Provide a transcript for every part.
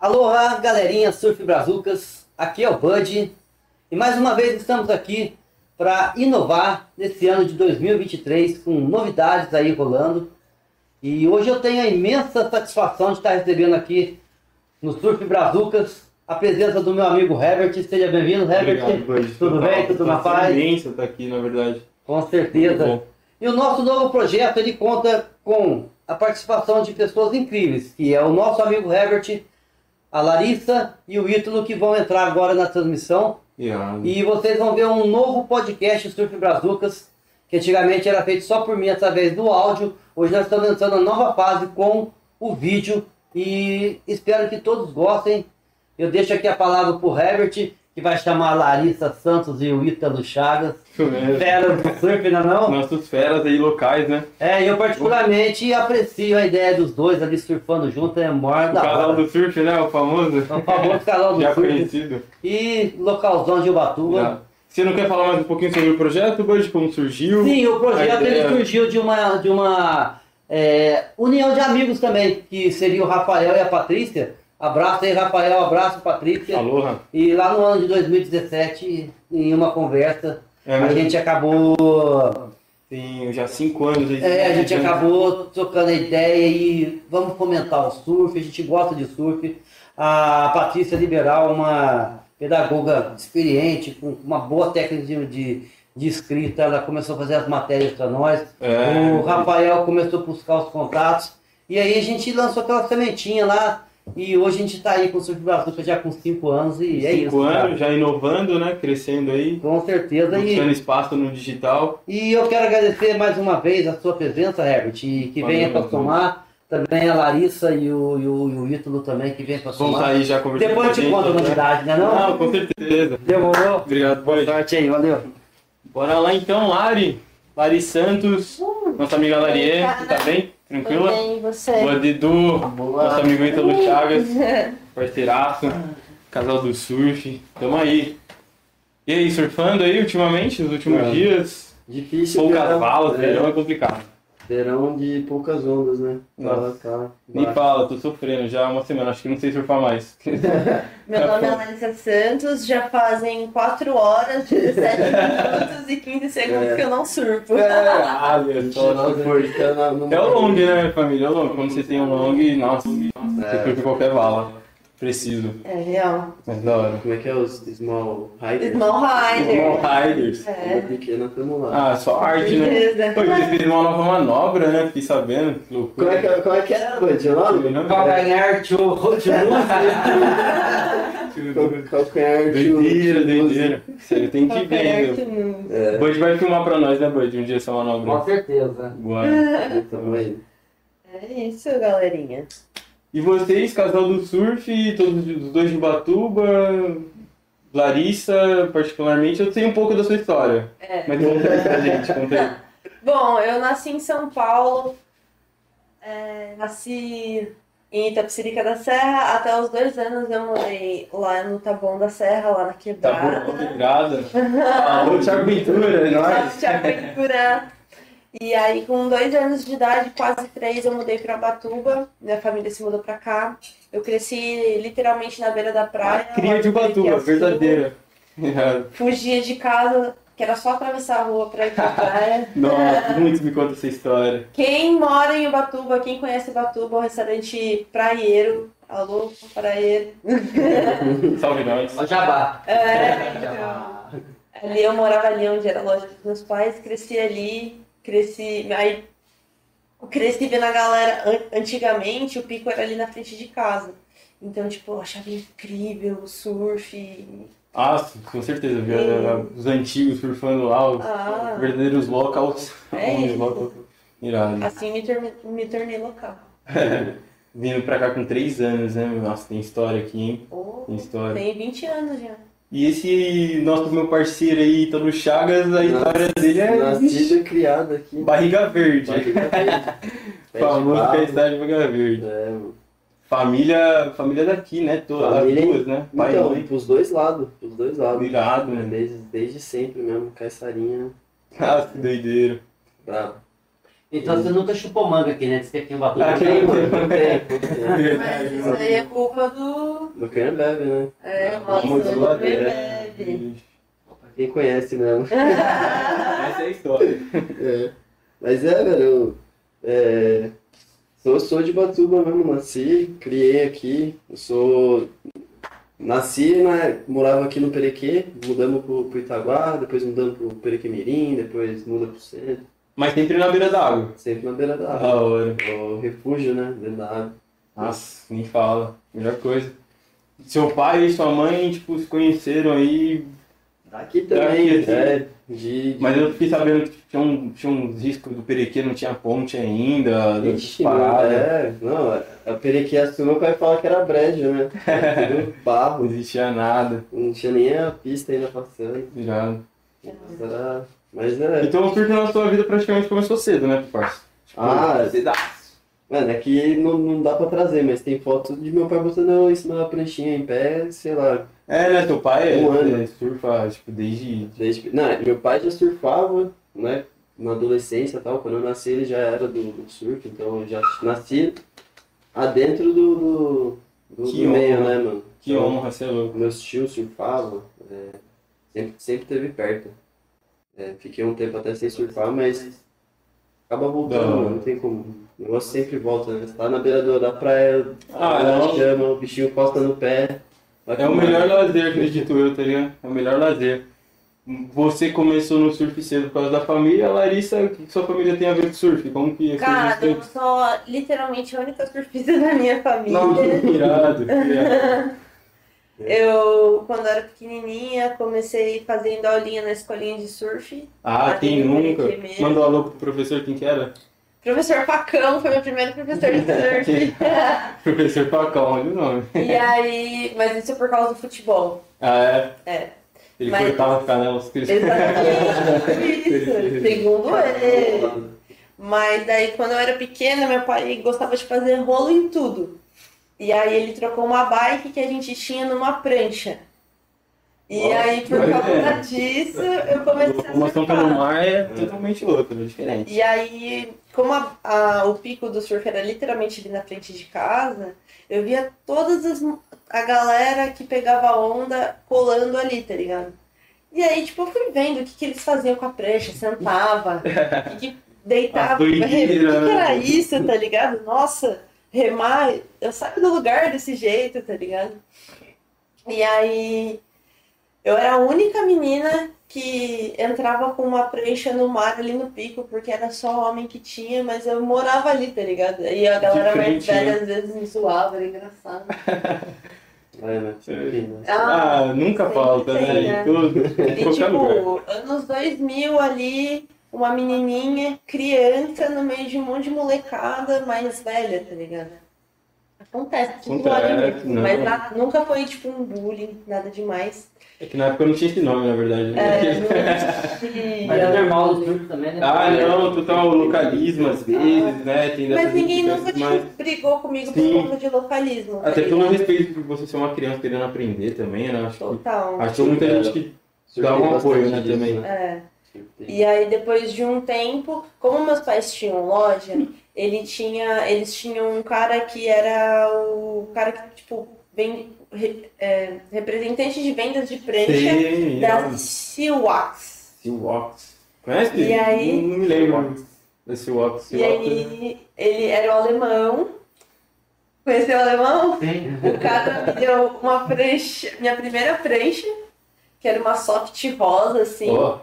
Aloha, galerinha Surf Brazucas, aqui é o Bud e mais uma vez estamos aqui para inovar nesse ano de 2023 com novidades aí rolando. E hoje eu tenho a imensa satisfação de estar recebendo aqui no Surf Brazucas a presença do meu amigo Herbert. Seja bem-vindo, Herbert. Obrigado, Bud. Tudo bem? Tudo na paz? imenso estar aqui, na verdade. Com certeza. E o nosso novo projeto ele conta com a participação de pessoas incríveis, que é o nosso amigo Herbert, a Larissa e o Ítalo que vão entrar agora na transmissão. Irado. E vocês vão ver um novo podcast Surf Brazucas, que antigamente era feito só por mim através do áudio. Hoje nós estamos entrando na nova fase com o vídeo e espero que todos gostem. Eu deixo aqui a palavra para o Herbert, que vai chamar a Larissa Santos e o Ítalo Chagas. Isso mesmo. Fera do surf, não é não? Nossos feras aí locais, né? É, eu particularmente aprecio a ideia dos dois ali surfando junto, é maior O da casal hora. do surf, né? O famoso. É o famoso casal do Já surf. conhecido. E localzão de Ubatuba. Já. Você não quer falar mais um pouquinho sobre o projeto, Bud? Como surgiu? Sim, o projeto ele surgiu de uma, de uma é, união de amigos também, que seria o Rafael e a Patrícia. Abraço aí, Rafael, abraço, Patrícia. Aloha. E lá no ano de 2017, em uma conversa, É, a gente acabou tem já cinco anos aí. É, a gente né? acabou trocando a ideia e vamos fomentar o surf, a gente gosta de surf. A Patrícia Liberal, uma pedagoga experiente, com uma boa técnica de, de, de escrita, ela começou a fazer as matérias para nós. É. O Rafael começou a buscar os contatos. E aí a gente lançou aquela sementinha lá. E hoje a gente está aí com o Surf Brazuca já com 5 anos e é Cinco isso. cara. anos, já inovando, né? Crescendo aí. Com certeza. E, Buscando espaço no digital. E eu quero agradecer mais uma vez a sua presença, Herbert, e que Valeu, venha para somar. Também a Larissa e o, e o, e o Ítalo também que vem para Vamos somar. estar aí já conversando. Depois eu te conto a gente, né? novidade, né não? Não, com certeza. Demorou? Obrigado, Bud. Sorte aí, valeu. Bora lá então, Lari. Lari Santos, nossa amiga Larie, tá bem? Tranquila? Bem, você? Boa, Didu, nosso amigo Ítalo Chagas, parceiraço, casal do surf, tamo aí. E aí, surfando aí ultimamente, nos últimos É. dias? Difícil. Poucas verão, balas, é, verão é complicado. Verão de poucas ondas, né? Nossa. Tá, Nem fala, tô sofrendo já há uma semana, acho que não sei surfar mais. Meu nome é Larissa Santos, já fazem 4 horas, 17 minutos e 15 segundos É. que eu não surfo. ah, A meu, fica na- no- É o long, né, família? É o long. Quando você tem um long, nossa, você É. surfa qualquer bala. Preciso. É real. Mas da hora. Como é que é os small riders? Small Rider. Small Riders. É. pequena, tamo lá. Ah, só arte, né? Beleza. Pô, você fez uma nova manobra, né? Fiquei sabendo. Que loucura. Como é que, como é que era, Bud? O nome? Calcanhar de Cal- Calcanhar de Doideira, de- doideira. Sério, tem que ver, meu. É, Bud vai filmar pra nós, né, Bud? Um dia essa Com manobra. certeza. Boa. tamo aí. É isso, galerinha. E vocês, casal do surf, todos os dois de Batuba, Larissa, particularmente, eu sei um pouco da sua história. É. Mas conta aí pra gente, conta aí. Bom, eu nasci em São Paulo, é, nasci em Itapecerica da Serra, até os dois anos eu morei lá no Taboão da Serra, lá na Tá Quebrada. bom, obrigada. Alô, Thiago Ventura, é nóis. Tiago Ventura. E aí, com dois anos de idade, quase três, eu mudei pra Batuba. Minha família se mudou pra cá. Eu cresci literalmente na beira da praia. Cria de Piaçu. verdadeira. Fugia de casa, que era só atravessar a rua pra ir pra praia. Nossa, muito me conta essa história. Quem mora em Ubatuba, quem conhece Ubatuba, é um restaurante praieiro. Alô, praieiro. Salve nós. Jabá. É, então. Ali eu morava ali onde era a loja dos meus pais, cresci ali, cresci. Aí cresci vendo a galera. an- Antigamente o pico era ali na frente de casa. Então, tipo, eu achava incrível o surf. Ah, com certeza? Era Os antigos surfando lá, os Ah. verdadeiros locals. É isso. Irado. Assim me, torne- me tornei local. Vindo pra cá com 3 anos, né? Nossa, tem história aqui, hein? Oh, Tem história. tem 20 anos já. E esse nosso meu parceiro aí, Ítalo Chagas, a história dele é Nascido e criado aqui. barriga verde. Barriga verde. Famoso que é a cidade de barriga verde. É, mano. Família, família daqui, né? Todas Família- as duas, né? Pai e Então, mãe. pros dois lados. Pros dois lados. Irado, É, né? Desde, desde sempre mesmo, Caiçarinha Ah, que doideira. brabo. Então você nunca chupou manga aqui, né? Diz que aqui em Aqui tem, tem. mano. Não tem, não tem. Mas isso aí é culpa do. No quem bebe, né? É, Vamos nossa, lá, do bebê. Pra quem conhece mesmo. Essa é a história. É. Mas é, velho, eu é, sou, sou de Batuba mesmo, nasci, criei aqui, eu sou. Nasci, né, morava aqui no Perequê, mudamos pro, pro Itaguá, depois mudamos pro Perequê Mirim, depois muda pro centro, Mas sempre na beira da água. sempre na beira da Da água. hora. O refúgio, né, dentro da água. Nossa, nem fala. Melhor coisa. Seu pai e sua mãe, tipo, se conheceram aí. Aqui também, Daqui, assim. é, de... Mas eu fiquei sabendo que tinha, um, tinha uns riscos do Perequê, não tinha ponte ainda. Ixi, parada. é, não, a Perequê assim, meu pai fala que era brejo, né? Tudo barro, Não existia nada. não tinha nem a pista ainda passando. Já. Era... Mas é. Então o surf na sua vida praticamente começou cedo, né, parça? Tipo, Ah, cedaço. Mano, aqui não, não dá pra trazer, mas tem foto de meu pai botando cima da pranchinha em pé, sei lá. É, né, teu pai Um é, ano. é, surfa, tipo, desde... Desde... Não, meu pai já surfava, né? Na adolescência e tal. Quando eu nasci ele já era do, do surf, então eu já nasci adentro do, do, do, Que do meio, honra. né, mano? Que Então, honra, você é louco. Meus tios surfavam, é, sempre, sempre teve perto. É, fiquei um tempo até sem surfar, mas acaba voltando, Não. mano, não tem como. Negócio sempre volta, né? Você tá na beira do- da praia, Ah, não. chama, o bichinho costa no pé. É o melhor lazer, acredito eu, tá ligado? É o melhor lazer. Você começou no surf cedo por causa da família, Larissa, o que sua família tem a ver com surf? Como que é Cara, eu sou literalmente a única surfista da minha família. Não, irado, irado. Eu, quando era pequenininha, comecei fazendo aulinha na escolinha de surf. Ah, quem tem nunca? Mandou um alô pro professor, quem que era? Professor Pacão foi meu primeiro professor de surf. Professor Pacão, olha o nome. e aí, mas isso é por causa do futebol. Ah, é? É. Ele Mas- cortava as canelas. Exatamente. Isso, segundo ele. Mas daí, quando eu era pequena, meu pai gostava de fazer rolo em tudo. E aí ele trocou uma bike que a gente tinha numa prancha. E Ó, aí, por causa disso, eu A comecei a formação pelo surfar. mar é totalmente outra, é diferente. E aí, como a- a- o pico do surf era literalmente ali na frente de casa, eu via todas as a galera que pegava onda colando ali, tá ligado? E aí, tipo, eu fui vendo o que, que eles faziam com a prancha, sentava, o que, que deitava, o que, que né? era isso, tá ligado? Nossa, remar, eu saio do lugar desse jeito, tá ligado? E aí, eu era a única menina que entrava com uma prancha no mar ali no pico, porque era só homem que tinha, mas eu morava ali, tá ligado? E a galera mais frente, né? velha às vezes me zoava, era engraçado. É, né? Sempre, né? Ah, nunca sempre falta, tem, né? né? Tudo, E qualquer lugar. tipo, anos 2000 ali, uma menininha, criança, no meio de um monte de molecada mais velha, tá ligado? Acontece, tipo, Acontece, ali mesmo. não. Mas nunca foi tipo um bullying, nada demais. É que na época não tinha esse nome, na verdade. né? É, não. Mas é normal do surf também, né? Ah, não, total localismo às vezes, né? Tem Mas ninguém nunca mas- tipo, brigou comigo Sim. por conta de localismo. tá Até pelo respeito por você ser uma criança querendo aprender também, né? Acho que, Total. acho que muita gente que dá um apoio, né, também. É. Surfei. E aí depois de um tempo, como meus pais tinham loja, ele tinha, eles tinham um cara que era o cara que tipo vem é, representante de vendas de prancha Sei, da Silwax. Seawax. Conhece? E aí- Não, me lembro da Seawax. E aí ele era o alemão. Conheceu o alemão? Sim. O cara me deu uma prancha, minha primeira prancha, que era uma soft rosa assim. Ó,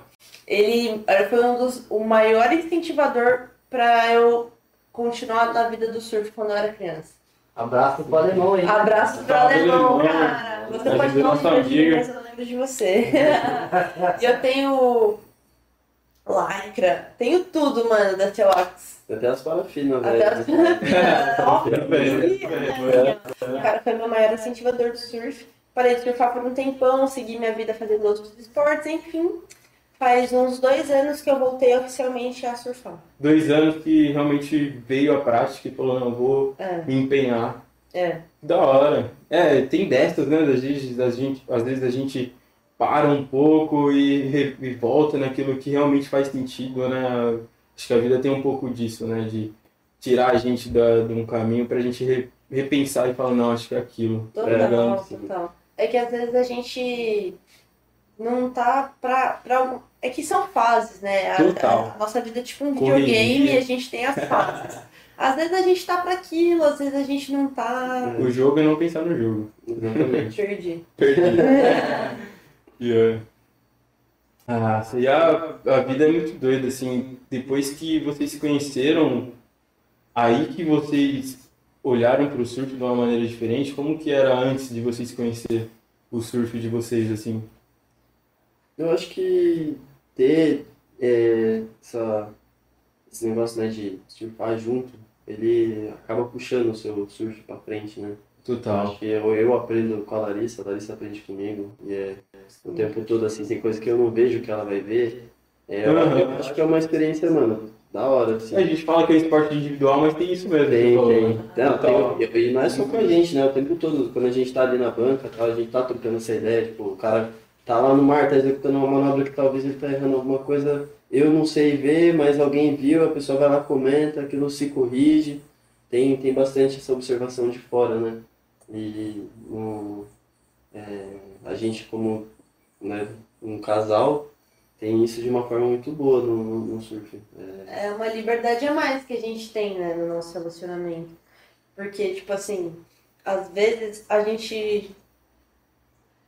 ele eh, foi um dos o maior incentivador para eu continuar na vida do surf quando eu era criança. Abraço pro alemão aí. Abraço pro alemão, alemão. cara. Você pode não nossa lembrar de mim, mas eu lembro de você. e eu tenho lycra, tenho tudo, mano, da Teox. Até as parafinas, Até as... velho. Ó, É, velho. O cara foi meu maior incentivador do surf. Parei de surfar por um tempão, segui minha vida fazendo outros esportes, enfim. Faz uns dois anos que eu voltei oficialmente a surfar. dois anos que realmente veio a prática e falou, não, vou É, me empenhar. é. Da hora. É, tem dessas, né? Às vezes a gente, às vezes a gente para um pouco e, e volta naquilo que realmente faz sentido, né? Acho que a vida tem um pouco disso, né? De tirar a gente da, de um caminho pra gente re- repensar e falar, não, acho que é aquilo. Total, É, total. É que às vezes a gente não tá pra, pra. É que são fases, né? A, Total. a nossa vida é tipo um Correria. videogame e a gente tem as fases. Às vezes a gente tá pra aquilo, às vezes a gente não tá. O jogo é não pensar no jogo. Exatamente. Perdi. Perdi. Yeah. Ah, e a, a vida é muito doida, assim. Depois que vocês se conheceram, aí que vocês olharam pro surf de uma maneira diferente, como que era antes de vocês conhecer o surf de vocês, assim? Eu acho que ter é, essa, esse negócio né, de surfar junto, ele acaba puxando o seu surf pra frente, né? Eu Total. Acho que eu, eu aprendo com a Larissa, a Larissa aprende comigo, e é o tempo todo assim, tem coisa que eu não vejo que ela vai ver. É, eu, eu acho que é uma experiência, mano, da hora, assim. A gente fala que é esporte individual, mas tem isso mesmo. Tem, falou, tem. né? Não, Total. tem. E não é só com a gente, né? O tempo todo, quando a gente tá ali na banca, tal, a gente tá trocando essa ideia, tipo, o cara tá lá no mar, tá executando uma manobra que talvez ele tá errando alguma coisa, eu não sei ver, mas alguém viu, a pessoa vai lá, comenta, aquilo se corrige. Tem, tem bastante essa observação de fora, né? E o, é, a gente como né, um casal tem isso de uma forma muito boa no, no, no surf. É, É uma liberdade a mais que a gente tem, né, no nosso relacionamento. Porque, tipo assim, às vezes a gente.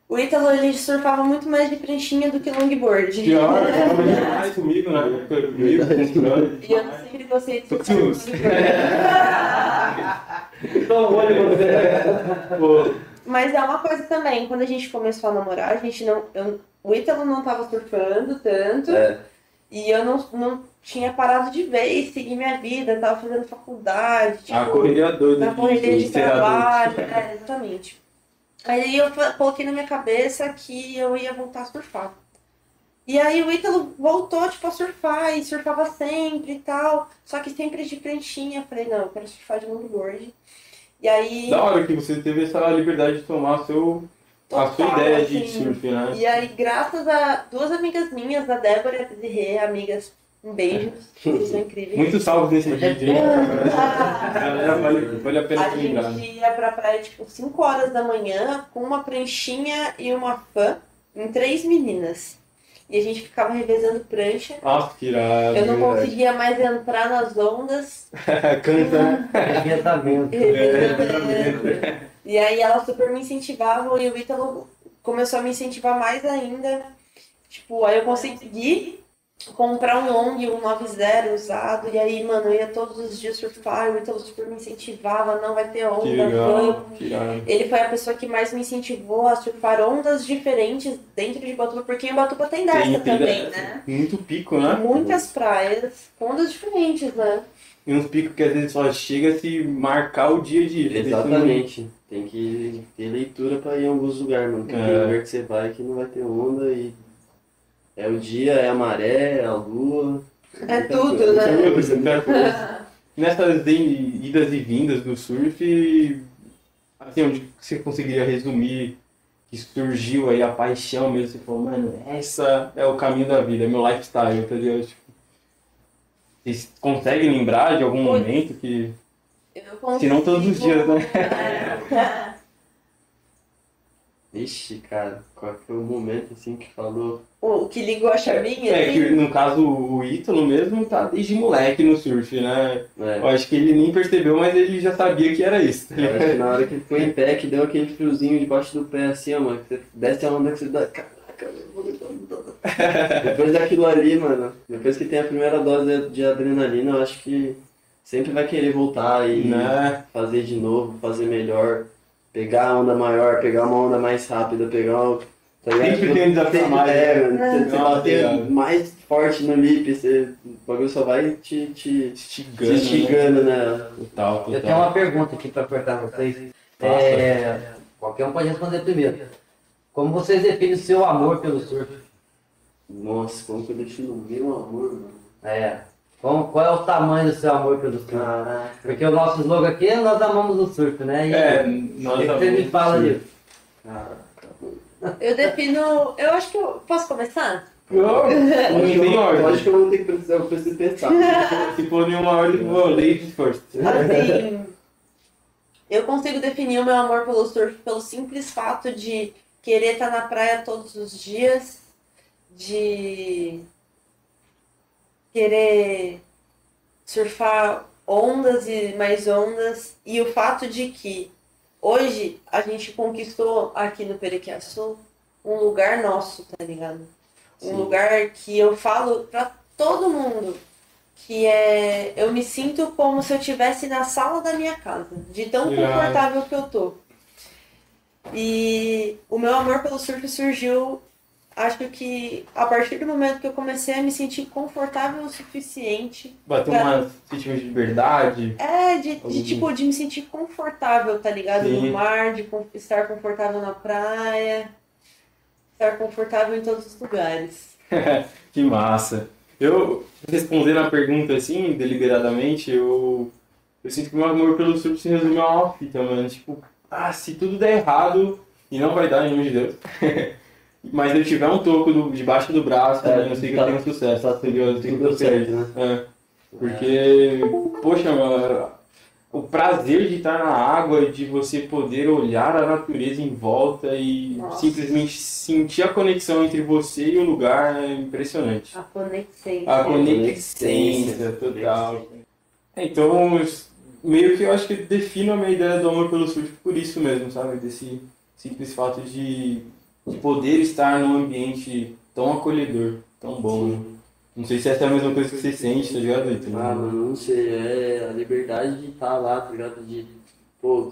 O Ítalo, ele surfava muito mais de pranchinha do que longboard. Pior, falava demais comigo na época, comigo. E eu sempre gostei de Tô surfar com de longboard. Então, olha você. Mas é uma coisa também, quando a gente começou a namorar, a gente não. eu- o Ítalo não tava surfando tanto. É. E eu não, não tinha parado de vez, seguir minha vida, tava fazendo faculdade. Tipo, a correria doida na correria de adulto. trabalho, é, exatamente. Aí eu coloquei na minha cabeça que eu ia voltar a surfar. E aí o Ítalo voltou, tipo, a surfar, e surfava sempre e tal, só que sempre de pranchinha. Eu falei, não, eu quero surfar de longboard. E aí, Da hora que você teve essa liberdade de tomar seu, a sua Total, ideia de assim. surf, né? e aí, graças a duas amigas minhas, a Débora e a Desirê, amigas, um beijo, vocês são incríveis. Muitos salvos nesse vídeo, hein? Ah, Galera, vale, vale a pena A se lembrar. gente ia pra praia tipo 5 horas da manhã com uma pranchinha e uma fã em três meninas. E a gente ficava revezando prancha. Nossa, que irado. Eu não verdade. conseguia mais entrar nas ondas. Canta. Devia tá vendo. e revezando. E aí ela super me incentivava e o Ítalo começou a me incentivar mais ainda. Tipo, aí eu consegui comprar um long, um 90 usado. E aí, mano, eu ia todos os dias surfar. O Ítalo super me incentivava. Não vai ter onda, Que legal. Que. Ele foi a pessoa que mais me incentivou a surfar ondas diferentes dentro de Batuba, porque em Batuba tem dessa Tem- tem também, dessa. né? Muito pico, né? Muitas praias com ondas diferentes, né? E uns picos que às vezes só chega a se marcar o dia de ir. Exatamente. Tem que ter leitura pra ir em alguns lugares, mano. Porque É. tem lugar que você vai que não vai ter onda e é o dia, é a maré, é a lua. É tudo, coisa, né? coisa. Muita coisa. Nessas idas e vindas do surf, assim, onde você conseguiria resumir que surgiu aí a paixão mesmo? Você falou, mano, essa é o caminho da vida, é meu lifestyle, ligado? Tipo, vocês conseguem lembrar de algum Putz. momento que. Eu Se não todos os dias, né? É. Ixi, cara, qual foi o momento assim que falou? O que ligou a chavinha, É que assim, no caso o Ítalo mesmo tá desde moleque no surf, né? É, Eu acho que ele nem percebeu, mas ele já sabia que era isso. tá eu acho que na hora que ele ficou em pé, que deu aquele friozinho debaixo do pé assim, ó, mano, que você desce a onda que você dá. Caraca, Depois daquilo ali, mano, depois que tem a primeira dose de adrenalina, eu acho que sempre vai querer voltar e Né? fazer de novo, fazer melhor, pegar a onda maior, pegar uma onda mais rápida, pegar uma. Tá? Sempre tem um desafio a Sempre- mais, É, né? você, você Nossa, bater obrigado. mais forte no lip, você, o bagulho só vai te, te, te Estigando. né? instigando, né? Total, total. Eu tenho uma pergunta aqui para cortar vocês. É, qualquer um pode responder primeiro. Como vocês definem o seu amor pelo surf? Nossa, como que eu defino o meu amor, mano? É, como, qual é o tamanho do seu amor pelo surf? Caraca. Porque o nosso slogan aqui é nós amamos o surf, né? E É, nós que você me fala surf. disso? Eu defino. Eu acho que eu. Posso começar? Não Acho que, tem eu, ordem. acho que eu vou ter que precisar, eu preciso pensar. Se for nenhuma ordem, eu vou ladies first. Assim, eu consigo definir o meu amor pelo surf pelo simples fato de querer estar na praia todos os dias, de querer surfar ondas e mais ondas, e o fato de que hoje a gente conquistou aqui no Periquiaçu um lugar nosso, tá ligado? Um Sim. lugar que eu falo pra todo mundo que é eu me sinto como se eu estivesse na sala da minha casa, de tão confortável que eu tô. E o meu amor pelo surf surgiu, acho que a partir do momento que eu comecei a me sentir confortável o suficiente, Bateu uma sentimento de liberdade. é de, de tipo de me sentir confortável, tá ligado? Sim. No mar, de estar confortável na praia, estar confortável em todos os lugares. Que massa. Eu, respondendo a pergunta assim, deliberadamente, eu, eu sinto que meu amor pelo surf se resume a uma fita, mano. Tipo, ah, se tudo der errado, e não vai dar, em nome de Deus, mas eu tiver um toco do, debaixo do braço, É, também, eu sei que tá- eu tenho sucesso, tá tá tudo deu certo, né? É, porque, poxa, mano, o prazer de estar na água, de você poder olhar a natureza em volta e Nossa. simplesmente sentir a conexão entre você e o lugar é impressionante. A conexão. A conexência. conexência total. É, Então, meio que eu acho que defino a minha ideia do amor pelo surf por isso mesmo, sabe? Desse simples fato de poder estar num ambiente tão acolhedor, tão bom. né? Não sei se essa é a mesma coisa que você sente, tá ligado, Ítalo? Ah, mano, não sei, é a liberdade de estar lá, tá ligado? De, pô,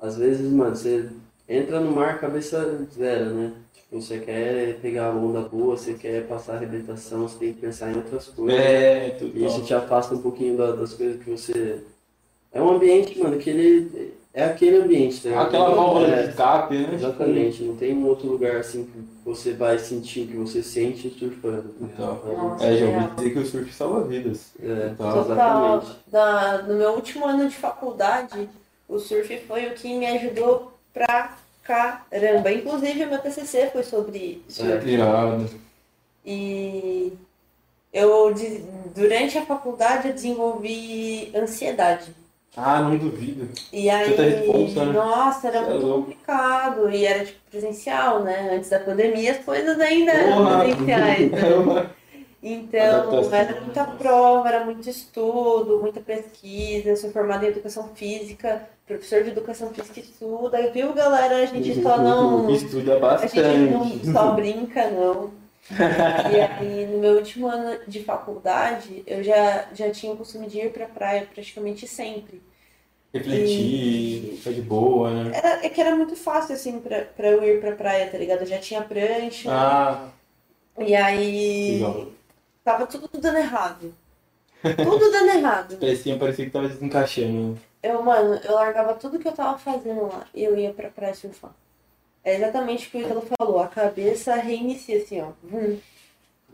às vezes, mano, você entra no mar cabeça zero, né? Tipo, você quer pegar a onda boa, você quer passar a arrebentação, você tem que pensar em outras coisas. É, E total. isso te afasta um pouquinho da- das coisas que você. É um ambiente, mano, que ele. É aquele ambiente, ligado? Aquela válvula É, de escape, né? Exatamente, não tem um outro lugar assim que você vai sentir o que você sente surfando. tá ligado? Nossa, É, já ouvi dizer que o surf salva vidas. É, Total. Total. exatamente. Da, no meu último ano de faculdade, o surf foi o que me ajudou pra caramba. Inclusive, o meu TCC foi sobre surf. Irado. E eu, durante a faculdade, eu desenvolvi ansiedade. Ah, não duvido. E aí, tá responsa, né? nossa, era Você é muito louco. complicado. E era tipo presencial, né? Antes da pandemia, as coisas ainda eram Porra. presenciais. né? É Então, era muita prova, era muito estudo, muita pesquisa. Eu sou formada em educação física, professor de educação física estuda. Viu, galera? A gente só não. Estuda A gente não bastante. só brinca, não. E aí, no meu último ano de faculdade, eu já, já tinha o costume de ir pra praia praticamente sempre. Refletir, ficar de boa, né? Era, é que era muito fácil, assim, pra, pra eu ir pra praia, tá ligado? Eu já tinha prancha. Ah, E aí, legal. tava tudo dando errado. Tudo dando errado. Parecia, parecia que tava desencaixando. Eu, mano, eu largava tudo que eu tava fazendo lá e eu ia pra praia surfar. É exatamente o que o Italo falou. A cabeça reinicia assim, ó. Vum.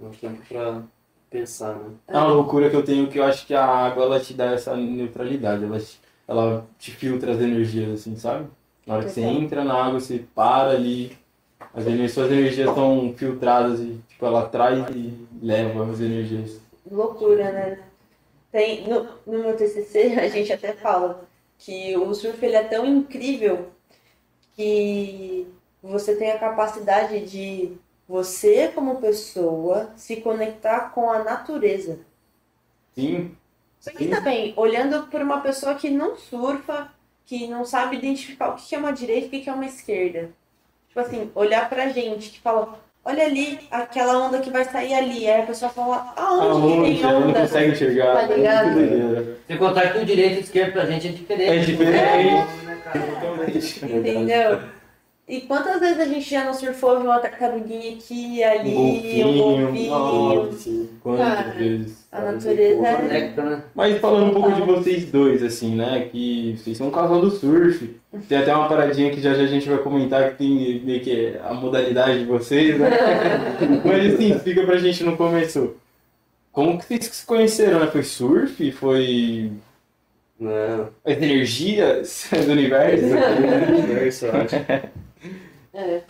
É um tempo pra pensar, né? É uma loucura que eu tenho que eu acho que a água ela te dá essa neutralidade. Ela te, ela te filtra as energias, assim, sabe? Na hora que você entra na água, você para ali. As energias, suas energias são filtradas e tipo, ela traz e leva as energias. Loucura, né? Tem, no, no meu TCC, a gente até fala que o surf ele é tão incrível que você tem a capacidade de você, como pessoa, se conectar com a natureza. Sim, Pensa bem, olhando por uma pessoa que não surfa, que não sabe identificar o que é uma direita e o que é uma esquerda. Tipo assim, olhar pra gente, que fala, olha ali, aquela onda que vai sair ali. Aí a pessoa fala, aonde que aonde tem ela não onda? consegue enxergar. Tá ligado? É. Sem contar que o direito e o esquerdo pra gente é diferente. É diferente. Totalmente. Entendeu? E quantas vezes a gente já não surfou, viu uma tartaruguinha aqui, ali, Um um golfinho, golfinho. nossa. Sim. Quantas Cara. vezes? A natureza é... Conecta, né? Mas falando um pouco de vocês dois, assim, né? Que vocês são um casal do surf. Tem até uma paradinha que já já a gente vai comentar que tem meio que a modalidade de vocês, né? Mas assim, explica pra gente no começo. Como que vocês se conheceram, né? Foi surf? Foi Não, as energias do universo? é universo, eu acho. É.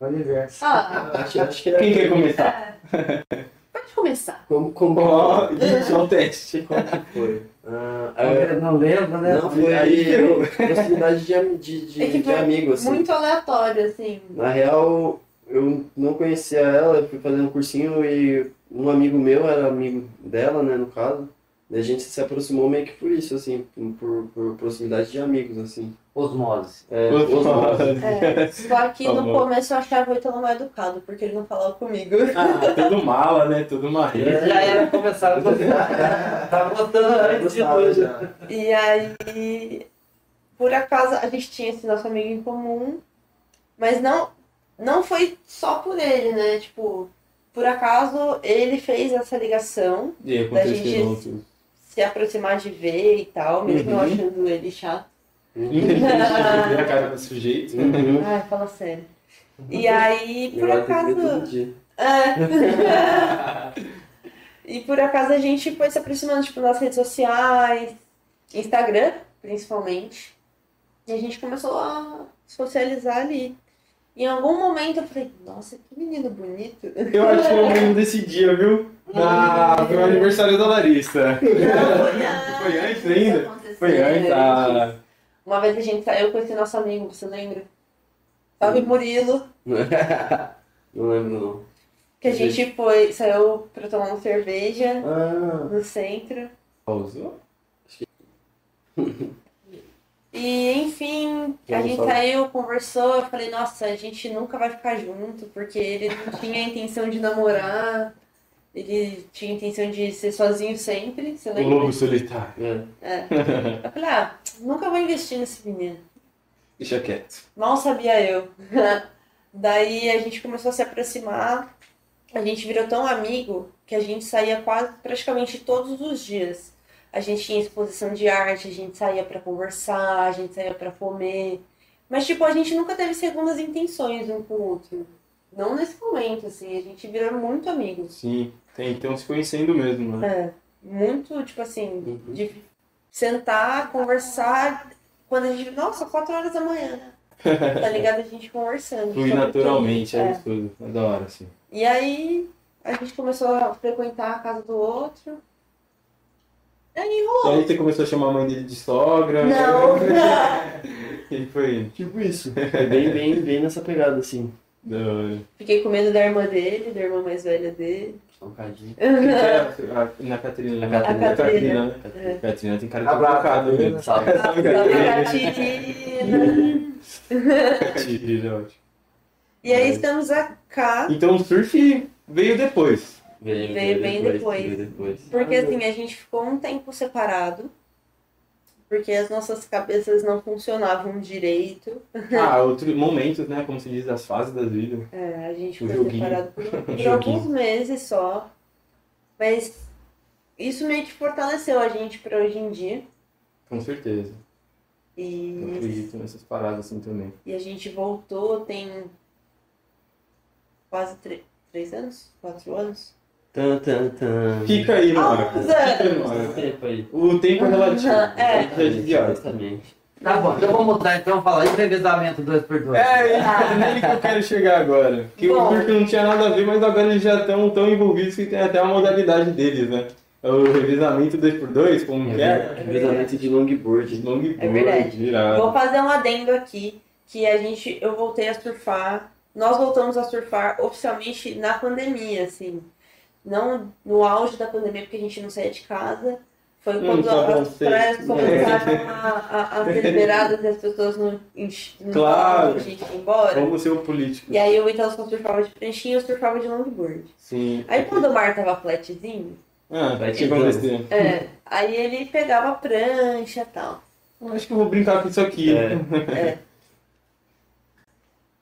Universo. Ah, Acho, acho que é. Quem quer começar? pode começar. Como, como, isso é um teste. como que foi? Ah, Eu não lembro, né? não, foi aí proximidade de, de, de, É que de amigo, assim. Muito aleatório, assim. Na real, eu não conhecia ela, eu fui fazendo um cursinho e um amigo meu era amigo dela, né, no caso. Daí a gente se aproximou meio que por isso, assim, por, por proximidade de amigos, assim. Osmose. É, Osmose. É, só que Tá no bom. começo eu achava o Ítalo mais educado, porque ele não falava comigo. Ah, tudo mala, né? Tudo marreta. já era começar a gostar. Tava gostando antes de hoje. E aí, por acaso, a gente tinha esse nosso amigo em comum, mas não, não foi só por ele, né? Tipo, por acaso ele fez essa ligação, E Da gente- se aproximar de ver e tal, mesmo eu Uhum. achando ele chato. Infelizmente, eu vi a cara do sujeito. Uhum. Ai, fala sério. E aí, por ver acaso. todo dia. É. e por acaso a gente foi se aproximando, tipo, nas redes sociais, Instagram, principalmente. E a gente começou a socializar ali. Em algum momento eu falei, nossa, que menino bonito. Eu acho que eu lembro desse dia, viu? Na... Foi o aniversário da Larissa. Foi antes ainda? Foi antes. Ah, Uma vez a gente saiu com esse nosso amigo, você lembra? Salve Murilo, Não lembro, não. que a gente foi, saiu pra tomar uma cerveja Ah, no centro. pausou? E enfim, a Eu gente saiu, conversou, eu falei, nossa, a gente nunca vai ficar junto, porque ele não tinha a intenção de namorar, ele tinha a intenção de ser sozinho sempre, você O lembra? lobo solitário. é. É. Eu falei, ah, nunca vou investir nesse menino. Deixa quieto. Mal sabia eu. Daí a gente começou a se aproximar, a gente virou tão amigo que a gente saía quase praticamente todos os dias. A gente tinha exposição de arte, a gente saía pra conversar, a gente saía pra comer. Mas tipo, a gente nunca teve segundas intenções um com o outro. Não nesse momento, assim, a gente virou muito amigos. Sim, tem, então se conhecendo mesmo, né? É, muito, tipo assim, Uhum. de sentar, conversar, quando a gente. Nossa, quatro horas da manhã. Tá ligado? A gente conversando. Flui naturalmente, tudo. é É. gostoso. É da hora, assim. E aí a gente começou a frequentar a casa do outro. E aí rolou. aí você começou a chamar a mãe dele de sogra. Não, E foi. Tipo isso. É bem, bem, bem nessa pegada, assim. Da hora. Fiquei com medo da irmã dele, da irmã mais velha dele. Um que é a- Na Catarina. Na Catarina. Na Catarina, né? É. Catarina tem cara de né? Salve. Catarina, é ótimo. E aí estamos a cá, Então o surf veio depois. Veio, Veio bem depois. Veio depois. porque assim, a gente ficou um tempo separado. Porque as nossas cabeças não funcionavam direito. Ah, outros momentos, né? Como se diz, as fases da vida. É, a gente O foi joguinho. separado por, por alguns meses só. Mas isso meio que fortaleceu a gente pra hoje em dia. Com certeza. Eu E, acredito nessas paradas assim também. e a gente voltou tem quase três anos? Quatro anos? Tan, tan, tan. Fica aí, Nora. Ah, Fica aí, Quanto Nora. tempo aí? O tempo é relativo. É. Exatamente. Tá bom, então vamos mudar então falar de revezamento 2x2. É, é nele que eu quero chegar agora. Que o Bom. surf não tinha nada a ver, mas agora eles já estão tão envolvidos que tem até a modalidade deles, né? É o revezamento 2x2, como que é? Revezamento de longboard. Longboard, É verdade. virado. Vou fazer um adendo aqui, que a gente, eu voltei a surfar, nós voltamos a surfar oficialmente na pandemia, assim. Não no auge da pandemia, porque a gente não saía de casa. Foi Hum, quando bom, as praias começaram a, a, a ser liberadas e as pessoas não, não Claro. gente ir embora. Vamos ser o político. E aí o Ítalo só surfava de pranchinha e eu surfava de longboard. Sim. Aí quando o mar tava flatzinho, Ah, que te aconteceu? é, aí ele pegava a prancha e tal. Eu Acho que eu vou brincar com isso aqui. É.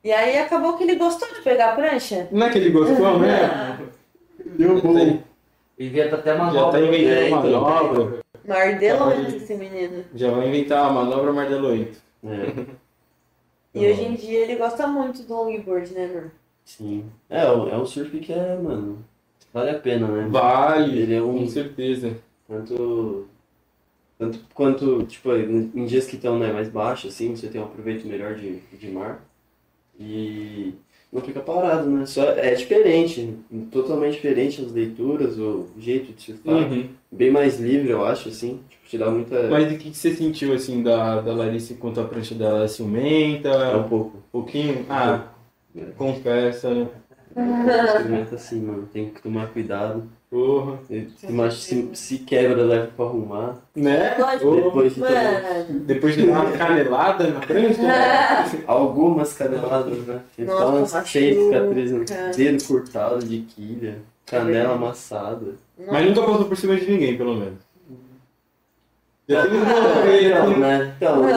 E aí acabou que ele gostou de pegar a prancha. Não é que ele gostou, né? Deu bom. Inventa até uma Já tá inventando É, uma então. manobra. Mardelões esse menino. Já vai inventar a manobra Mardeloito. É, E hoje em dia ele gosta muito do longboard, né, Nur? sim. É, é um surf que é, mano, vale a pena, né? Vale, Ele é um- com certeza. Tanto, tanto quanto, tipo, em dias que estão né, mais baixos, assim, você tem um aproveito melhor de, de mar. E, não fica parado, né? Só, é diferente, totalmente diferente as leituras, o jeito de surfar. Uhum. Bem mais livre, eu acho, assim. Tipo, te dá muita. Mas o que você sentiu, assim, da, da Larissa enquanto a prancha dela ela é ciumenta? É um pouco. Um pouquinho? Ah, confessa, né? Experimenta assim, mano. Tem que tomar cuidado. Porra. Se, machu- se, se quebra, leva pra arrumar. Né? Depois de Depois de dar uma canelada na prancha? algumas caneladas, né? Tem Nossa, só umas cheias de machuca. cicatrizes, dedo cortado de quilha, canela amassada. Mas nunca passou por cima de ninguém, pelo menos. Já tem uns Não, aí, né? né? Então,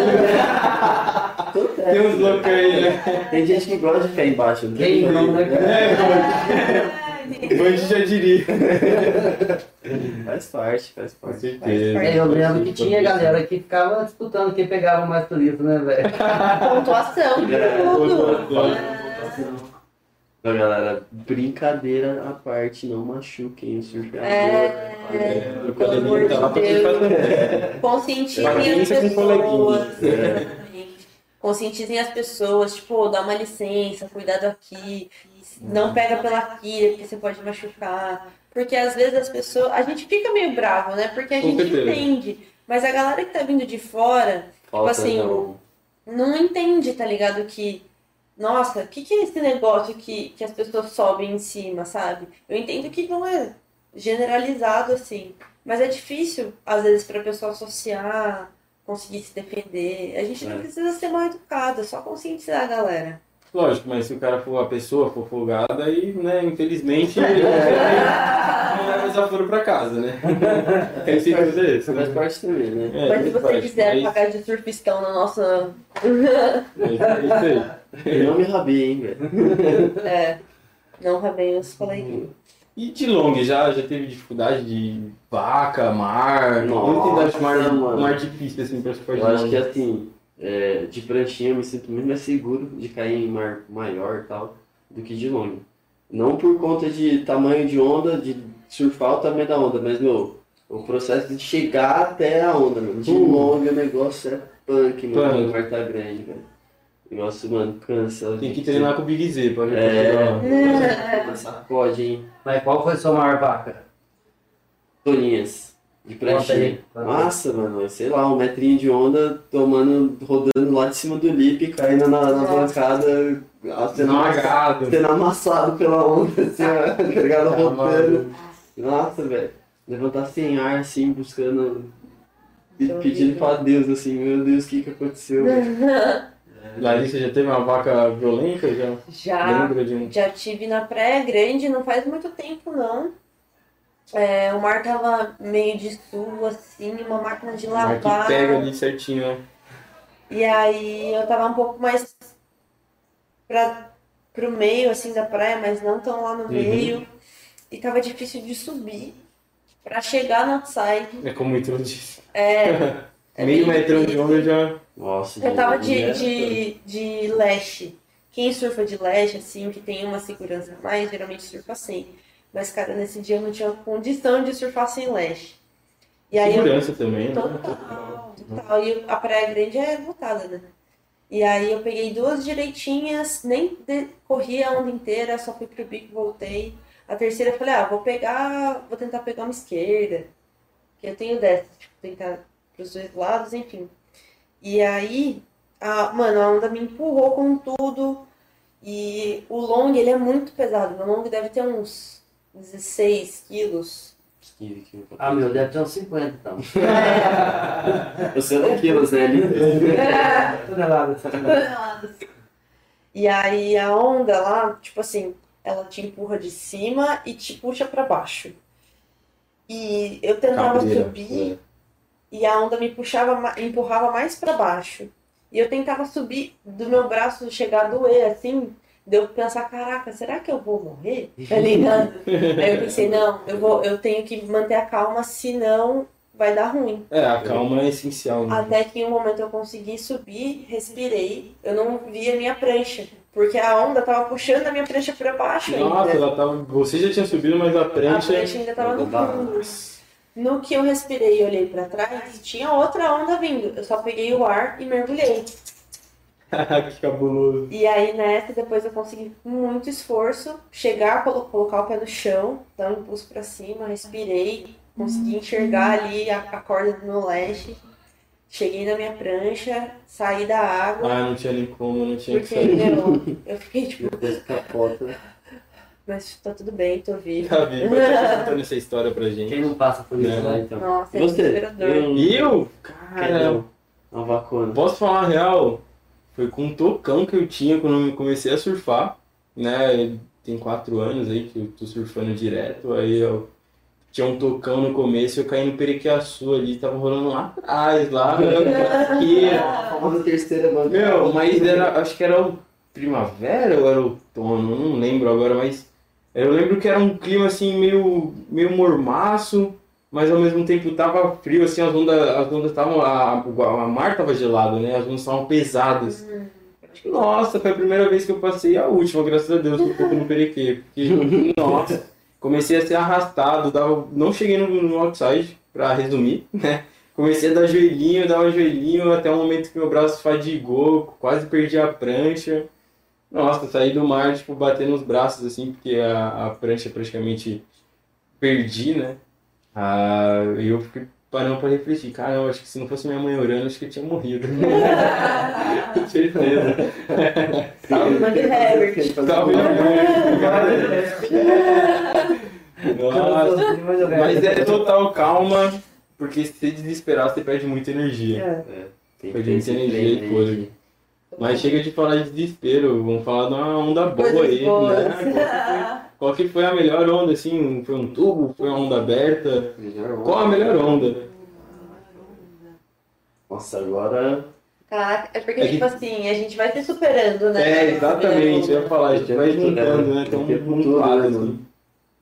Tem uns aí, né? tem gente que gosta de ficar embaixo. Não Quem não, né? É, Band já diria. Faz parte, faz Com parte. certeza. É, eu lembro que tinha galera que ficava disputando quem pegava mais turista, né, velho? pontuação de É, tudo. pontuação. Então, galera, brincadeira à parte, não machuquem o surfador. É, É, pelo amor de tá Deus. Conscientizem as pessoas. Conscientizem as pessoas, tipo, dá uma licença, cuidado aqui, não pega pela quilha, porque você pode machucar. Porque às vezes as pessoas. A gente fica meio bravo, né? Porque a Com gente certeza. entende. Mas a galera que tá vindo de fora Falta assim, não. não entende, tá ligado? Que, nossa, o que, que é esse negócio que, que as pessoas sobem em cima, sabe? Eu entendo que não é generalizado assim, mas é difícil, às vezes, pra pessoa associar, conseguir se defender. A gente não É. precisa ser mal educado, é só conscientizar a galera. Lógico, mas se o cara for a pessoa for folgada, aí, né, infelizmente, não leva mais aforo pra casa, né? Quem se usa é esse, Faz né? parte também, né? É, mas se você parte, quiser mas- pagar de surfistão na nossa. mas é isso aí. Eu não me rabei, hein, velho. É, não rabei os coleguinhas. E de long, já, já teve dificuldade de vaca, mar? Nossa, de mar, mano. mar difícil, assim, pra se Eu acho que assim, é, de pranchinha eu me sinto muito mais seguro de cair em mar maior e tal do que de long. Não por conta de tamanho de onda, de surfar o tamanho da onda, mas meu, o processo de chegar até a onda, meu. De Uh. long o negócio é punk, mano, Punk. mar tá grande, velho. O negócio, mano, cansa. Tem que treinar com o Big Z pra ver É. pra Uma sacode, hein? Mas qual foi a sua maior vaca? Toninhas. De aí. Massa, mano. Sei lá, um metrinho de onda, tomando, rodando lá de cima do lip, caindo na, na Nossa. bancada, sendo, amassado, sendo amassado pela onda, assim, tá ligado? Tá Rodando. Nossa, velho. Levantar sem ar, assim, buscando. Pedindo pra Deus, assim, meu Deus, o que que aconteceu? Larissa já teve uma vaca violenta? Já Já. um? Já tive na Praia Grande, não faz muito tempo não. É, o mar tava meio de sul, assim, uma máquina de Mar que lavar. pega ali certinho, né? E aí eu tava um pouco mais pra, pro meio, assim, da praia, mas não tão lá no meio. E tava difícil de subir pra chegar no outside. É como o Itro disse. É, é Meio metrão de onda já. Nossa, Eu tava de, de, de leste. Quem surfa de leste, assim, que tem uma segurança a mais, geralmente surfa sem. Mas, cara, nesse dia eu não tinha condição de surfar sem leste. E aí eu Segurança também, né? Total, total. E a Praia Grande é lotada, né? E aí eu peguei duas direitinhas, nem de- corri a onda inteira, só fui pro bico, voltei. A terceira eu falei, ah, vou pegar, vou tentar pegar uma esquerda. Que eu tenho dessa, tipo, tentar pros dois lados, enfim. E aí, a, mano, a onda me empurrou com tudo. E o long, ele é muito pesado. Meu long deve ter uns 16 quilos. Que- que- Ah, meu, deve ter uns 50 então. Você não quilos, né? Lito? Tonelada. E aí a onda lá, tipo assim, ela te empurra de cima e te puxa pra baixo. E eu tentava Cabreira. subir e a onda me puxava, empurrava mais pra baixo. E eu tentava subir do meu braço chegar a doer assim, deu pensar, caraca, será que eu vou morrer? Tá ligado? Aí eu pensei, não, eu vou, eu tenho que manter a calma, senão vai dar ruim. É, a calma é essencial. Né? Até que em um momento eu consegui subir, respirei, eu não via minha prancha, porque a onda tava puxando a minha prancha pra baixo Nossa, ainda. ela tava. Você já tinha subido, mas a A prancha. prancha ainda tava no fundo. No que eu respirei e olhei pra trás, tinha outra onda vindo. Eu só peguei o ar e mergulhei. que cabuloso. E aí nessa, depois eu consegui, com muito esforço, chegar, colo- colocar o pé no chão, dar um impulso pra cima, respirei, consegui enxergar ali a, a corda do meu leste. Cheguei na minha prancha, saí da água, Ah, não tinha nem como, não tinha que porque, sair. meu, eu fiquei tipo, Depois capota. Mas tá tudo bem, tô viva. Tá vivo, vai estar contando essa história pra gente. Quem não passa por isso, É. né, então? Nossa, é Você? desesperador. Eu- E eu? Cara, não? Uma vacuna. posso falar a real? Foi com um tocão que eu tinha quando eu comecei a surfar, né? Tem quatro anos aí que eu tô surfando direto, aí eu tinha um tocão no começo, eu caí no Perequiaçu ali, tava rolando lá atrás, lá. A famosa terceira mano. Meu, mas era, acho que era o primavera ou era outono, não lembro agora, mas eu lembro que era um clima assim meio, meio mormaço, mas ao mesmo tempo tava frio, assim, as ondas as ondas estavam, a, a mar tava gelado, né, as ondas estavam pesadas. Nossa, foi a primeira vez que eu passei, a última, graças a Deus, que eu fui no Perequê, porque, nossa, comecei a ser arrastado, dava, não cheguei no, no outside, pra resumir, né, Comecei a dar joelhinho, dava joelhinho, até o momento que meu braço fadigou, quase perdi a prancha. Nossa, saí do mar, tipo, batendo os braços, assim, porque a, a prancha praticamente perdi, né? Ah, e eu fiquei parando pra refletir. Caramba, acho que se não fosse minha mãe orando, acho que eu tinha morrido. Com certeza. Herbert. Salve, mãe. Nossa. Mas é total calma, porque se desesperar, você perde muita energia. É. Tem Foi que ter de esse energia e coisa. Mas chega de falar de desespero, vamos falar de uma onda boa Coisas aí, boas. né? Qual que, foi, qual que foi a melhor onda, assim? Foi um tubo? Foi uma onda aberta? Melhor onda. Qual a melhor onda? Nossa, agora. Caraca, é porque, É que- tipo assim, a gente vai se superando, né? É, exatamente, eu ia falar, a gente vai juntando, né? Tem um, um né, assim. mano?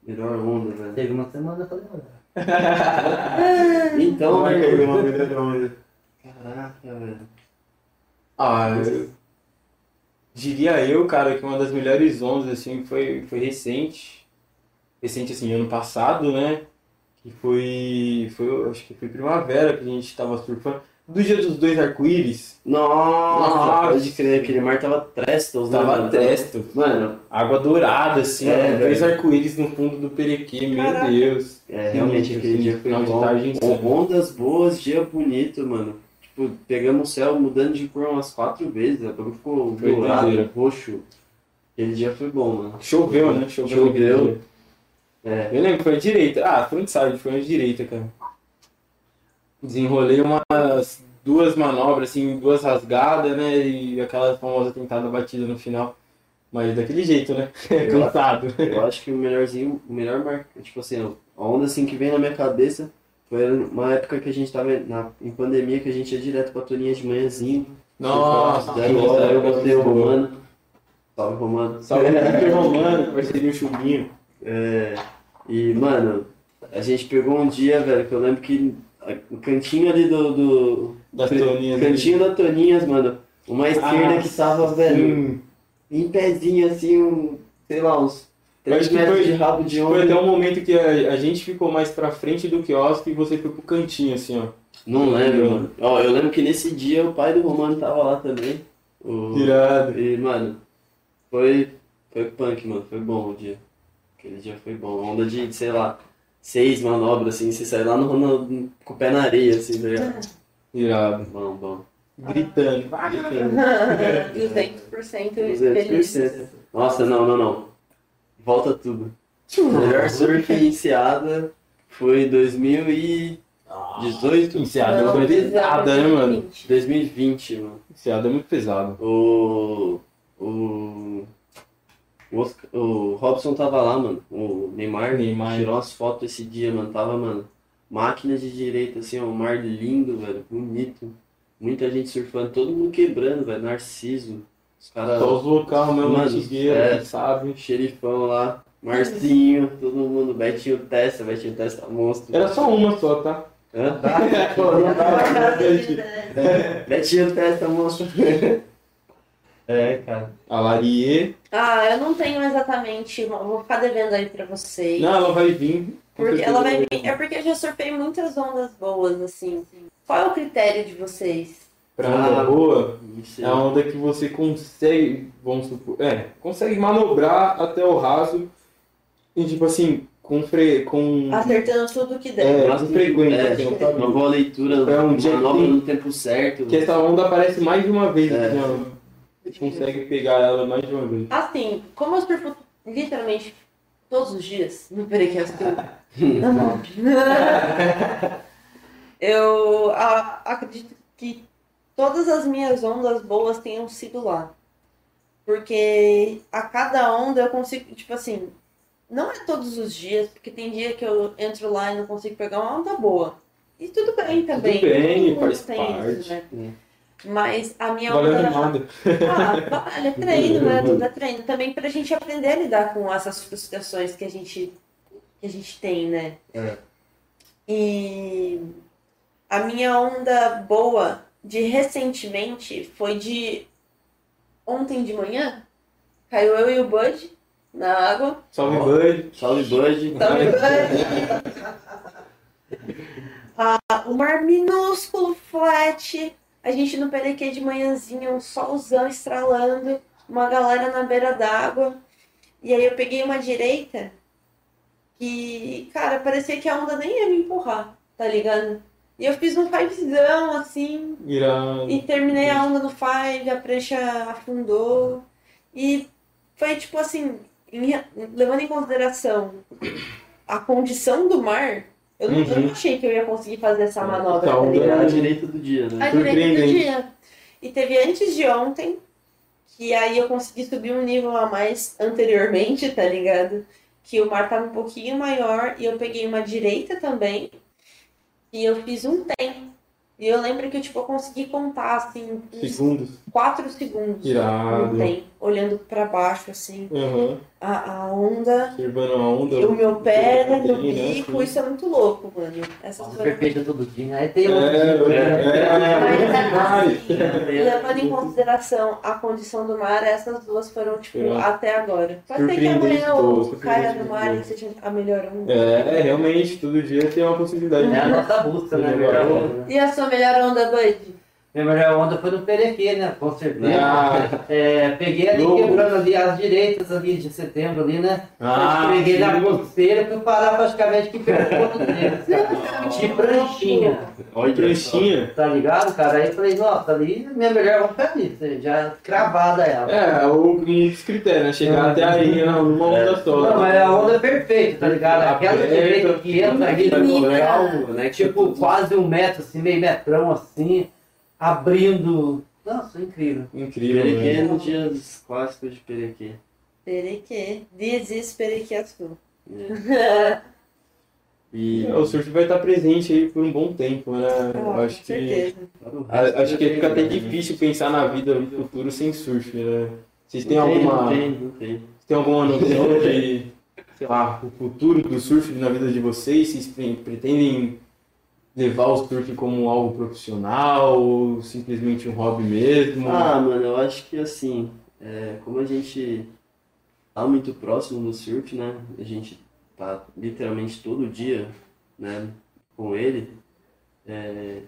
Melhor onda, velho. Teve uma semana, falei, olha. Então, Como é que velho. é uma melhor onda? Caraca, velho. Ah, eu diria eu, cara, que uma das melhores ondas, assim, foi, foi recente. Recente, assim, ano passado, né? Que foi, foi, acho que foi primavera que a gente tava surfando. Do dia dos dois arco-íris, Nossa, pode crer, aquele mar tava trestos, né, tava mano? tresto. Mano, Água dourada, assim, É, ó, dois arco-íris no fundo do Perequê, meu Caraca. Deus. é, realmente aquele assim, dia foi final de bom. Ondas boas, dia bonito, mano. Tipo, pegamos o céu mudando de cor umas quatro vezes, o bagulho ficou Foi dourado, roxo. Aquele dia foi bom, mano. Choveu, né? Choveu. Choveu. É. Eu lembro, foi a direita. Ah, frontside, foi a direita, cara. Desenrolei umas duas manobras, assim, duas rasgadas, né? E aquela famosa tentada batida no final. Mas daquele jeito, né? Cansado. Eu acho que o melhorzinho, o melhor mar... tipo assim, a onda assim que vem na minha cabeça foi uma época que a gente tava na, em pandemia, que a gente ia direto pra Toninha de manhãzinho. Nossa, Daí eu, daí eu botei o Romano. Salve, Romano. Salve, Peter Romano, parceria Chubinho. É, e, mano, a gente pegou um dia, velho, que eu lembro que o cantinho ali do. do Das o Toninhas. cantinho da Toninhas, mano. Uma esquerda Ah, que tava, velho, Hum, em pezinho, assim, um, sei lá, uns Eu acho 3 que foi- de rabo de Foi até um momento que a, a gente ficou mais pra frente do quiosque e você foi pro cantinho, assim, ó. Não lembro, mano. Ó, eu lembro que nesse dia o pai do Romano tava lá também. O... Tirado. E, mano, foi, foi punk, mano. Foi bom o dia. Aquele dia foi bom. Onda de, sei lá, seis manobras, assim. Você sai lá no, no- com o pé na areia, assim, tá ligado? Irado. Bom, bom. Gritando. 200% feliz. 200%. Nossa, não, não, não. Volta tudo. Melhor surf iniciada foi 2018. Enseada é Não, muito pesada, né, mano? 2020. 2020, mano. Enseada é muito pesado. O. O. O, Oscar- o Robson tava lá, mano. O Neymar, Neymar. tirou as fotos esse dia, mano. Tava, mano, máquina de direita, assim, ó, um mar lindo, velho, bonito. Muita gente surfando, todo mundo quebrando, velho. Narciso. Os caras, Só os local mesmo, Mano, antigueiro, é. que sabe. xerifão lá, Marcinho, todo mundo, Betinho Testa, Betinho Testa monstro. Era só uma só, tá? Hã? Pô, não dá. Betinho Testa monstro. é, cara. A Larie. Ah, eu não tenho exatamente. uma- Vou ficar devendo aí pra vocês. Não, ela vai vir. Porque ela vai vir. É porque eu já surfei muitas ondas boas, assim. Qual é o critério de vocês? Pra onda Ah, boa, é a onda que você consegue, vamos supor, é, consegue manobrar até o raso e tipo assim, com fre... com Acertando tudo que der. É, com frequência, é, assim, uma boa leitura, É um uma dia que manobra no tempo certo. que essa onda aparece mais de uma vez, É. assim, ó. Você consegue pegar ela mais de uma vez. Assim, como eu surfo literalmente todos os dias, no Perequense, eu a- acredito que todas as minhas ondas boas tenham sido lá. Porque a cada onda eu consigo, tipo assim, não é todos os dias, porque tem dia que eu entro lá e não consigo pegar uma onda boa. E tudo bem também. bem, todo mundo faz parte. Isso, né? É. Mas a minha Valeu onda. nada. Ah, vale, é treino, né? Tudo é treino. Também pra gente aprender a lidar com essas frustrações que a gente, que a gente tem, né? É. E a minha onda boa de recentemente foi de ontem de manhã. Caiu eu e o Bud na água. Salve, Ó. Bud. Salve, Bud. Salve, Bud! Ah, um mar minúsculo, flat. A gente no Perequê de manhãzinha, um solzão estralando, uma galera na beira d'água. E aí eu peguei uma direita que, cara, parecia que a onda nem ia me empurrar, tá ligado? E eu fiz um fivezão, assim, Irado. e terminei a onda no five, a prancha afundou. E foi tipo assim, em- levando em consideração a condição do mar, eu não, eu não Uhum. achei que eu ia conseguir fazer essa manobra, Tá, tá? É a direita do dia, né? A direita do dia. E teve antes de ontem, que aí eu consegui subir um nível a mais anteriormente, tá ligado? Que o mar tava um pouquinho maior e eu peguei uma direita também. E eu fiz um tem. E eu lembro que tipo, eu consegui contar assim, Segundos. 4 segundos Irado. no tem, olhando pra baixo, assim, Aham. A, a onda. Observando a onda. E o meu pé no Tem, né? bico, isso é muito louco, mano. Essas foram perfeito todo dia. Aí tem É, outro é, tipo, né? é, é, assim, levando em consideração a condição do mar, essas duas foram, tipo, até agora. Pode ser que amanhã o caia no mar e seja a melhor onda. É, realmente, todo dia tem uma possibilidade. É a nossa busca, né? E a sua melhor onda, Bud? Minha melhor onda foi no Perequê, né? Com certeza. Ah, É, peguei ali Louco. quebrando ali as direitas ali de setembro ali, né? ah, peguei na costeira, fui parar praticamente que pegou todo tempo. De pranchinha, Olha Pranchinha. tá ligado, cara? Aí eu falei, nossa, ali minha melhor onda foi ali, já cravada ela. É, o muitos critérios, né? Chegar É. até aí numa onda só. Não, mas a onda é perfeita, tá ligado? Aquela direita que entra ali né? Tipo, quase um metro, assim, meio metrão, assim, abrindo. Nossa, incrível. Incrível, Perequê né? nos dias clássicos de Perequê. Perequê. This is Perequê Sul. E É, O surf vai estar presente aí por um bom tempo, né? Ah, acho que, acho que fica até difícil pensar na vida no futuro sem surf, né? Vocês têm alguma, Não tem, não tem. alguma noção de, sei lá, o futuro do surf na vida de vocês? Vocês pre- pretendem levar o surf como algo profissional ou simplesmente um hobby mesmo? Ah, mano, eu acho que assim, é, como a gente tá muito próximo do surf, né? A gente tá literalmente todo dia, né, com ele. é,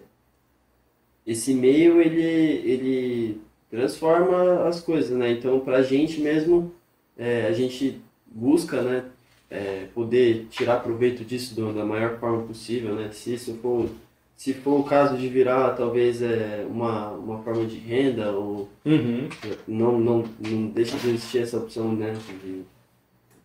esse meio ele ele transforma as coisas, né? Então, pra gente mesmo, é, a gente busca, né, é, poder tirar proveito disso do- da maior forma possível, né? Se isso for se for o caso de virar talvez é uma, uma forma de renda ou Uhum. não, não, não deixa de existir essa opção, né? De...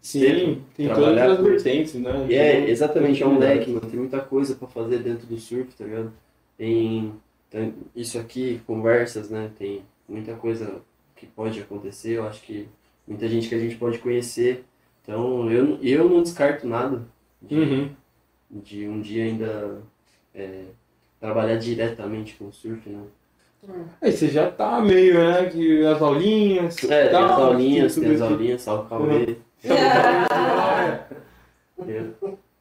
Sim, tem todas as vertentes, né? E é exatamente, é um leque, mano. Tem muita coisa pra fazer dentro do surf, tá ligado? Tem, tem isso aqui, conversas, né? Tem muita coisa que pode acontecer. Eu acho que muita gente que a gente pode conhecer. Então, eu, eu não descarto nada de, Uhum. de um dia ainda é, trabalhar diretamente com o surf, né? Aí você já tá meio, né? Que as aulinhas. É, tem tal, as aulinhas, tem as aulinhas, salve Cauê. Tem-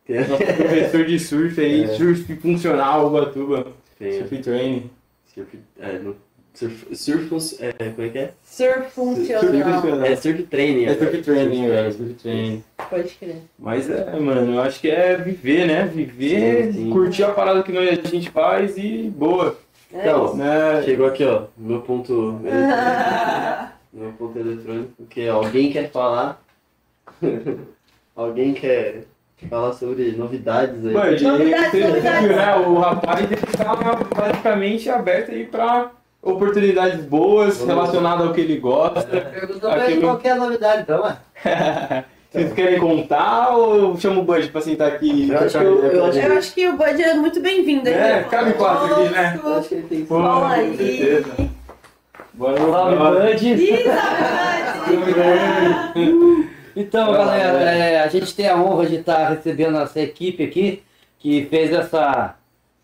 tem- Nosso professor de surf aí, É. surf funcional, Ubatuba. tem- Surf training. Surf, é, no, surf, surf, é, como é que é? Surf funcional. É surf training. É surf training, velho. Surf training. Pode crer. Mas é, mano, eu acho que é viver, né? Viver, Sim, sim. curtir a parada que nós, a gente faz e boa. É Então. Né? chegou aqui, ó, meu ponto eletrônico. meu ponto eletrônico, que alguém quer falar. alguém quer falar sobre novidades aí. Bud, Novidades, novidades. né? O rapaz ele tá basicamente aberto aí pra oportunidades boas relacionadas ao que ele gosta. Perguntou pra ele qual é a novidade, então, ué. Vocês querem contar ou chama o Bud pra sentar aqui? e Eu acho eu- eu acho? Eu acho que o Bud é muito bem-vindo. É, aqui. cabe quatro aqui, né? Eu acho que ele tem Pô, Fala com aí. certeza. Bora Salve, Bud. Bud. Ih, saudade! Então, Vai lá, galera, é, a gente tem a honra de estar recebendo essa equipe aqui, que fez essa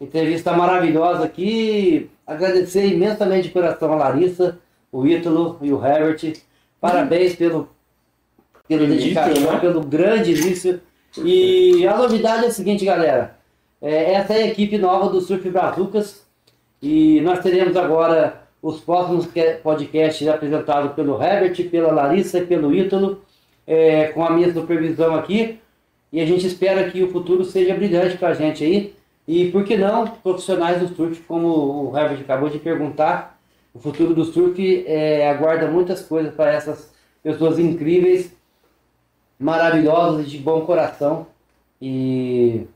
entrevista maravilhosa aqui. Agradecer imensamente de coração a Larissa, o Ítalo e o Herbert. Parabéns pelo, pelo dedicação, né? pelo grande início. E a novidade é a seguinte, galera. É, essa é a equipe nova do Surf Brazucas. E nós teremos agora os próximos podcasts apresentados pelo Herbert, pela Larissa e pelo Ítalo é, com a minha supervisão aqui. E a gente espera que o futuro seja brilhante para a gente aí. E por que não, profissionais do surf, como o Herbert acabou de perguntar, o futuro do surf é, aguarda muitas coisas para essas pessoas incríveis, maravilhosas e de bom coração. E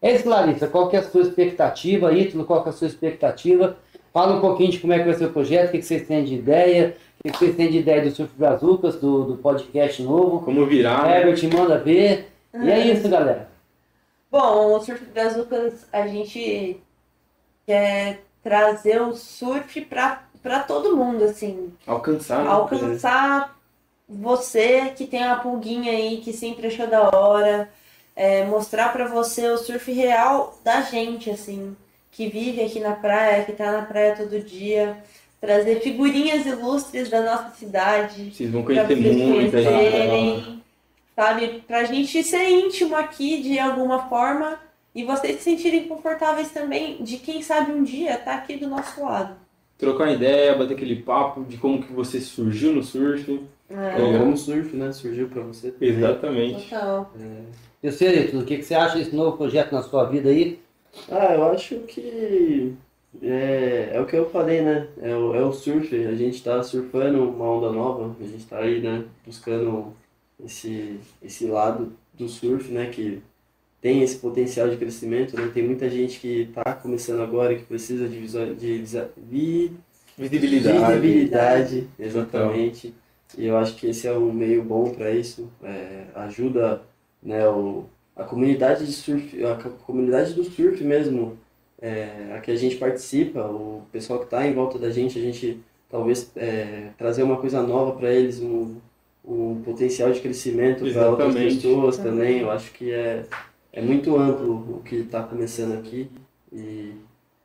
é isso, Larissa. Qual que é a sua expectativa, Ítalo? Qual que é a sua expectativa? Fala um pouquinho de como é que vai ser o projeto, o que, que vocês têm de ideia, o que, que vocês têm de ideia do Surf Brazucas, do, do podcast novo. Como virar, né? Herbert manda ver. E é isso, galera. Bom, o Surf Brazucas, a gente quer trazer o surf pra todo mundo, assim. Alcançar. né? alcançar você que tem uma pulguinha aí que sempre achou da hora, é, mostrar pra você o surf real da gente, assim, que vive aqui na praia, que tá na praia todo dia, trazer figurinhas ilustres da nossa cidade, Vocês vão conhecer muita gente. Sabe, pra gente ser íntimo aqui de alguma forma e vocês se sentirem confortáveis também de quem sabe um dia tá aqui do nosso lado. Trocar uma ideia, bater aquele papo de como que você surgiu no surf. É, Então, como surf, né? Surgiu pra você. também. Exatamente. total. E você, Ítalo, o que, que você acha desse novo projeto na sua vida aí? Ah, eu acho que é, é o que eu falei, né? É o, é o surf. A gente tá surfando uma onda nova. A gente tá aí, né? Buscando esse, esse lado do surf, né? Que tem esse potencial de crescimento, né? Tem muita gente que tá começando agora que precisa de, visual, de visa- vi- Visibilidade. Visibilidade, exatamente. E eu acho que esse é um meio bom para isso. É, ajuda né, o, a comunidade de surf, a co- comunidade do surf mesmo, é, a que a gente participa, o pessoal que está em volta da gente, a gente talvez é, trazer uma coisa nova para eles, um, um potencial de crescimento para outras Exatamente. pessoas também. Eu acho que é, é muito amplo o que está começando aqui. E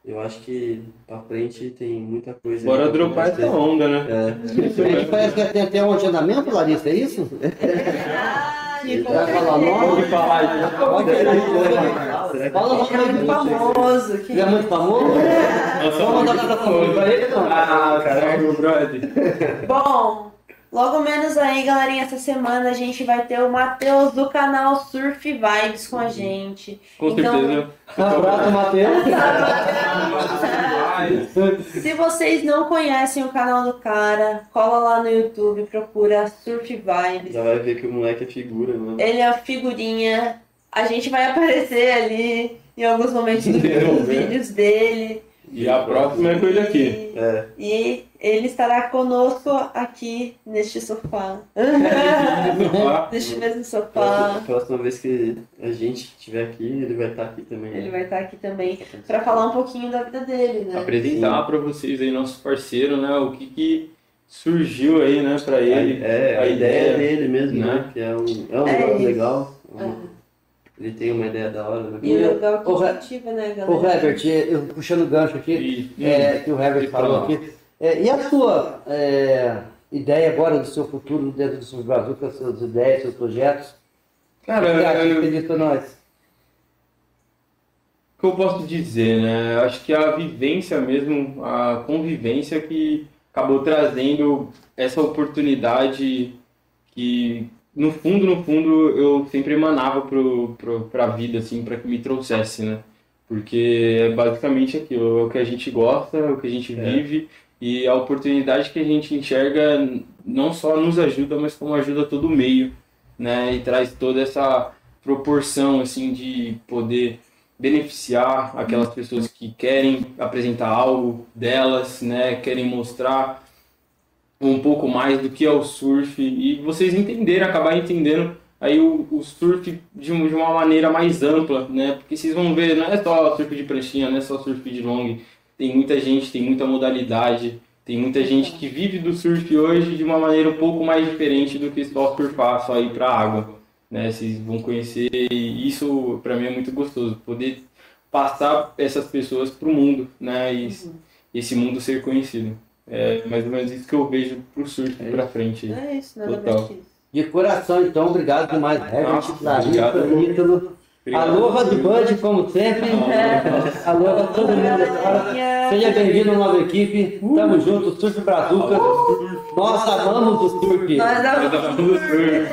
eu acho que para frente tem muita coisa. Bora dropar essa onda, né? É. A gente parece que tem até um agendamento, Larissa, é isso? Com Vai falar certeza. nome? Pode falar aí. Pode Será que- Fala o nome É muito famoso. Que... Ele é muito famoso? Vamos mandar pra ele, não? Ah, caralho, meu brother. Bom, logo menos aí, galerinha, essa semana a gente vai ter o Matheus do canal Surf Vibes com a gente. Com Então- certeza. Um abraço, Matheus. Se vocês não conhecem o canal do cara, cola lá no YouTube, procura Surf Vibes. Já vai ver que o moleque é figura, mano. Ele é a figurinha. A gente vai aparecer ali em alguns momentos do- dos vídeos dele. E a próxima é com ele aqui. É. E ele estará conosco aqui neste sofá. neste mesmo sofá. Próxima, próxima vez que a gente estiver aqui, ele vai estar aqui também. Ele né? vai estar aqui também para falar um pouquinho da vida dele, né? Apresentar para vocês aí, nosso parceiro, né? O que que surgiu aí, né, pra ele. É, a, a ideia ideia, dele mesmo, né? né? Que é um, é um É legal. Um- É. Ele tem uma ideia da hora, né? E o legal que Ô, Re- incentiva, né, galera? Ô, Herbert, eu puxando o gancho aqui, E, é, que o Herbert falou aqui. É, e a sua é, ideia agora do seu futuro dentro dos seus brazucas, suas ideias, seus projetos? cara, o que você acha que eu- nós? O que eu posso dizer, né? Eu Acho que a vivência mesmo, a convivência que acabou trazendo essa oportunidade que, no fundo, no fundo, eu sempre emanava pro, pra vida, assim, para que me trouxesse, né? Porque é basicamente aquilo, é o que a gente gosta, é o que a gente vive e a oportunidade que a gente enxerga não só nos ajuda, mas como ajuda todo o meio, né? E traz toda essa proporção assim de poder beneficiar aquelas pessoas que querem apresentar algo delas, né? Querem mostrar um pouco mais do que é o surf e vocês entenderem, acabar entendendo aí o, o surf de, de uma maneira mais ampla, né? Porque vocês vão ver, não é só surf de pranchinha, não é só surf de long, tem muita gente, tem muita modalidade, tem muita gente que vive do surf hoje de uma maneira um pouco mais diferente do que só surfar, só ir pra água, né? Vocês vão conhecer e isso pra mim é muito gostoso, poder passar essas pessoas pro mundo, né? E esse mundo ser conhecido. É mais ou menos isso que eu vejo pro surf pra frente. É isso, nada Total. mais que isso. De coração, então, obrigado demais, Herbert, obrigado. Ítalo. Obrigado. Aloha do Bud, como sempre. Aloha a todo mundo. Seja bem-vindo à nova equipe. Tamo junto, Surf Brazucas. Nós amamos o surf. Nós amamos o surf.